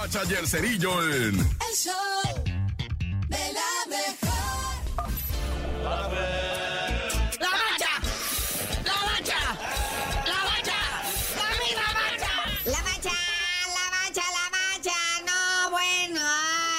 Bacha y el Cerillo en... El show de la mejor. ¡La bacha! ¡La bacha! ¡La bacha! ¡Dame la bacha! La bacha, la bacha, la bacha. No, bueno.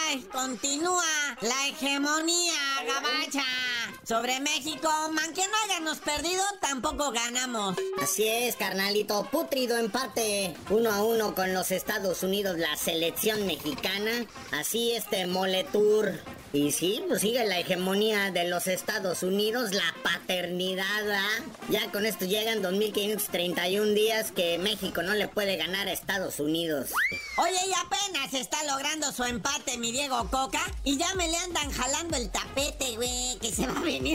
ay, continúa la hegemonía gabacha sobre México. Aunque no hayamos perdido, tampoco ganamos. Así es, carnalito, putrido empate uno a uno con los Estados Unidos, la selección mexicana. Así este Moletour. Y sí, pues sigue la hegemonía de los Estados Unidos, la paternidad, ¿ah? Ya con esto llegan 2531 días que México no le puede ganar a Estados Unidos. Oye, y apenas está logrando su empate mi Diego Coca y ya me le andan jalando el tapete, que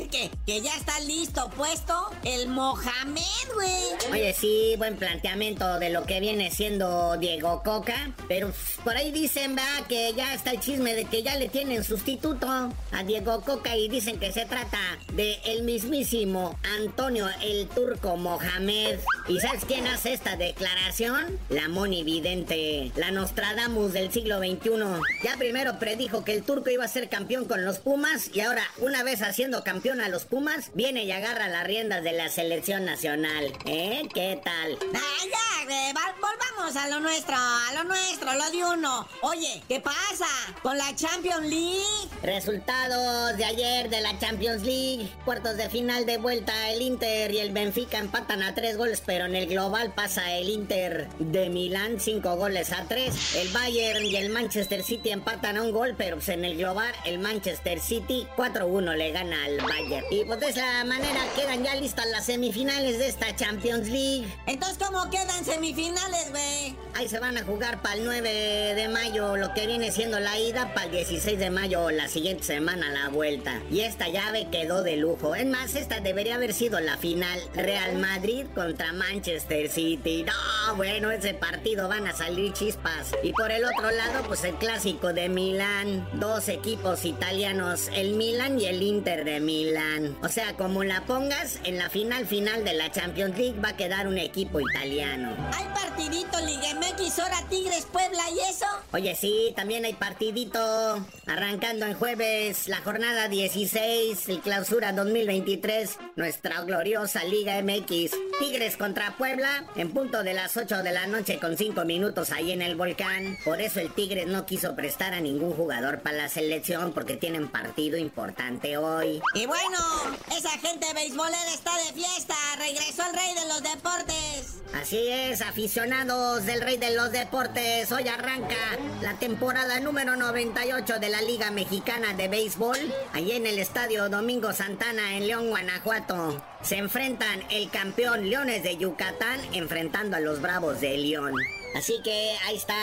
que, ya está listo, puesto el Mohamed, güey. Oye, sí, buen planteamiento de lo que viene siendo Diego Coca, pero por ahí dicen, va, que ya está el chisme de que ya le tienen sustituto a Diego Coca y dicen que se trata de el mismísimo Antonio el Turco Mohamed. ¿Y sabes quién hace esta declaración? La Moni Vidente, la Nostradamus del siglo XXI. Ya primero predijo que el Turco iba a ser campeón con los Pumas y ahora, una vez haciendo campeón a los Pumas, viene y agarra las riendas de la selección nacional. ¿Eh? ¿Qué tal? Ah, ya, güey, va- volvamos a lo nuestro, a lo nuestro, lo de uno. Oye, ¿qué pasa con la Champions League? Resultados de ayer de la Champions League. Cuartos de final de vuelta. El Inter y el Benfica empatan a tres goles, pero en el global pasa el Inter de Milán cinco goles a tres. El Bayern y el Manchester City empatan a un gol, pero pues en el global el Manchester City 4-1 le gana al Bayern. Y pues de esa manera quedan ya listas las semifinales de esta Champions League. Entonces, ¿cómo quedan semifinales, güey? Ahí se van a jugar para el 9 de mayo, lo que viene siendo la ida, para el 16 de mayo, la siguiente semana la vuelta. Y esta llave quedó de lujo. Es más, esta debería haber sido la final. Real Madrid contra Manchester City. No, bueno, ese partido van a salir chispas. Y por el otro lado, pues el clásico de Milán. Dos equipos italianos, el Milan y el Inter de Milán. O sea, como la pongas, en la final final de la Champions League va a quedar un equipo italiano. Hay partidito Liga MX, ahora Tigres, Puebla y eso. Oye, sí, también hay partidito. Arrancando en jueves la jornada 16, el clausura 2023, nuestra gloriosa Liga MX. Tigres contra Puebla, en punto de las 8 de la noche con 5 minutos ahí en el volcán. Por eso el Tigres no quiso prestar a ningún jugador para la selección porque tienen partido importante hoy. Y bueno, esa gente beisbolera está de fiesta. Regresó el rey de los deportes. Así es, aficionados del Rey de los Deportes, hoy arranca la temporada número 98 de la Liga Mexicana de Béisbol, allí en el Estadio Domingo Santana en León, Guanajuato. Se enfrentan el campeón Leones de Yucatán enfrentando a los Bravos de León. Así que ahí está,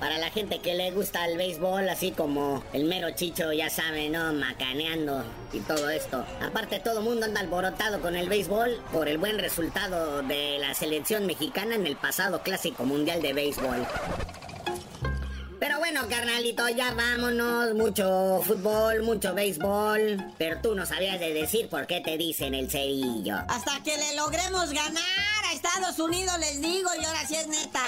para la gente que le gusta el béisbol, así como el mero chicho, ya sabe, ¿no? Macaneando y todo esto. Aparte, todo el mundo anda alborotado con el béisbol por el buen resultado de la selección mexicana en el pasado Clásico Mundial de Béisbol. Pero bueno, carnalito, ya vámonos. Mucho fútbol, mucho béisbol. Pero tú no sabías de decir por qué te dicen el cerillo. Hasta que le logremos ganar Estados Unidos les digo y ahora sí es neta.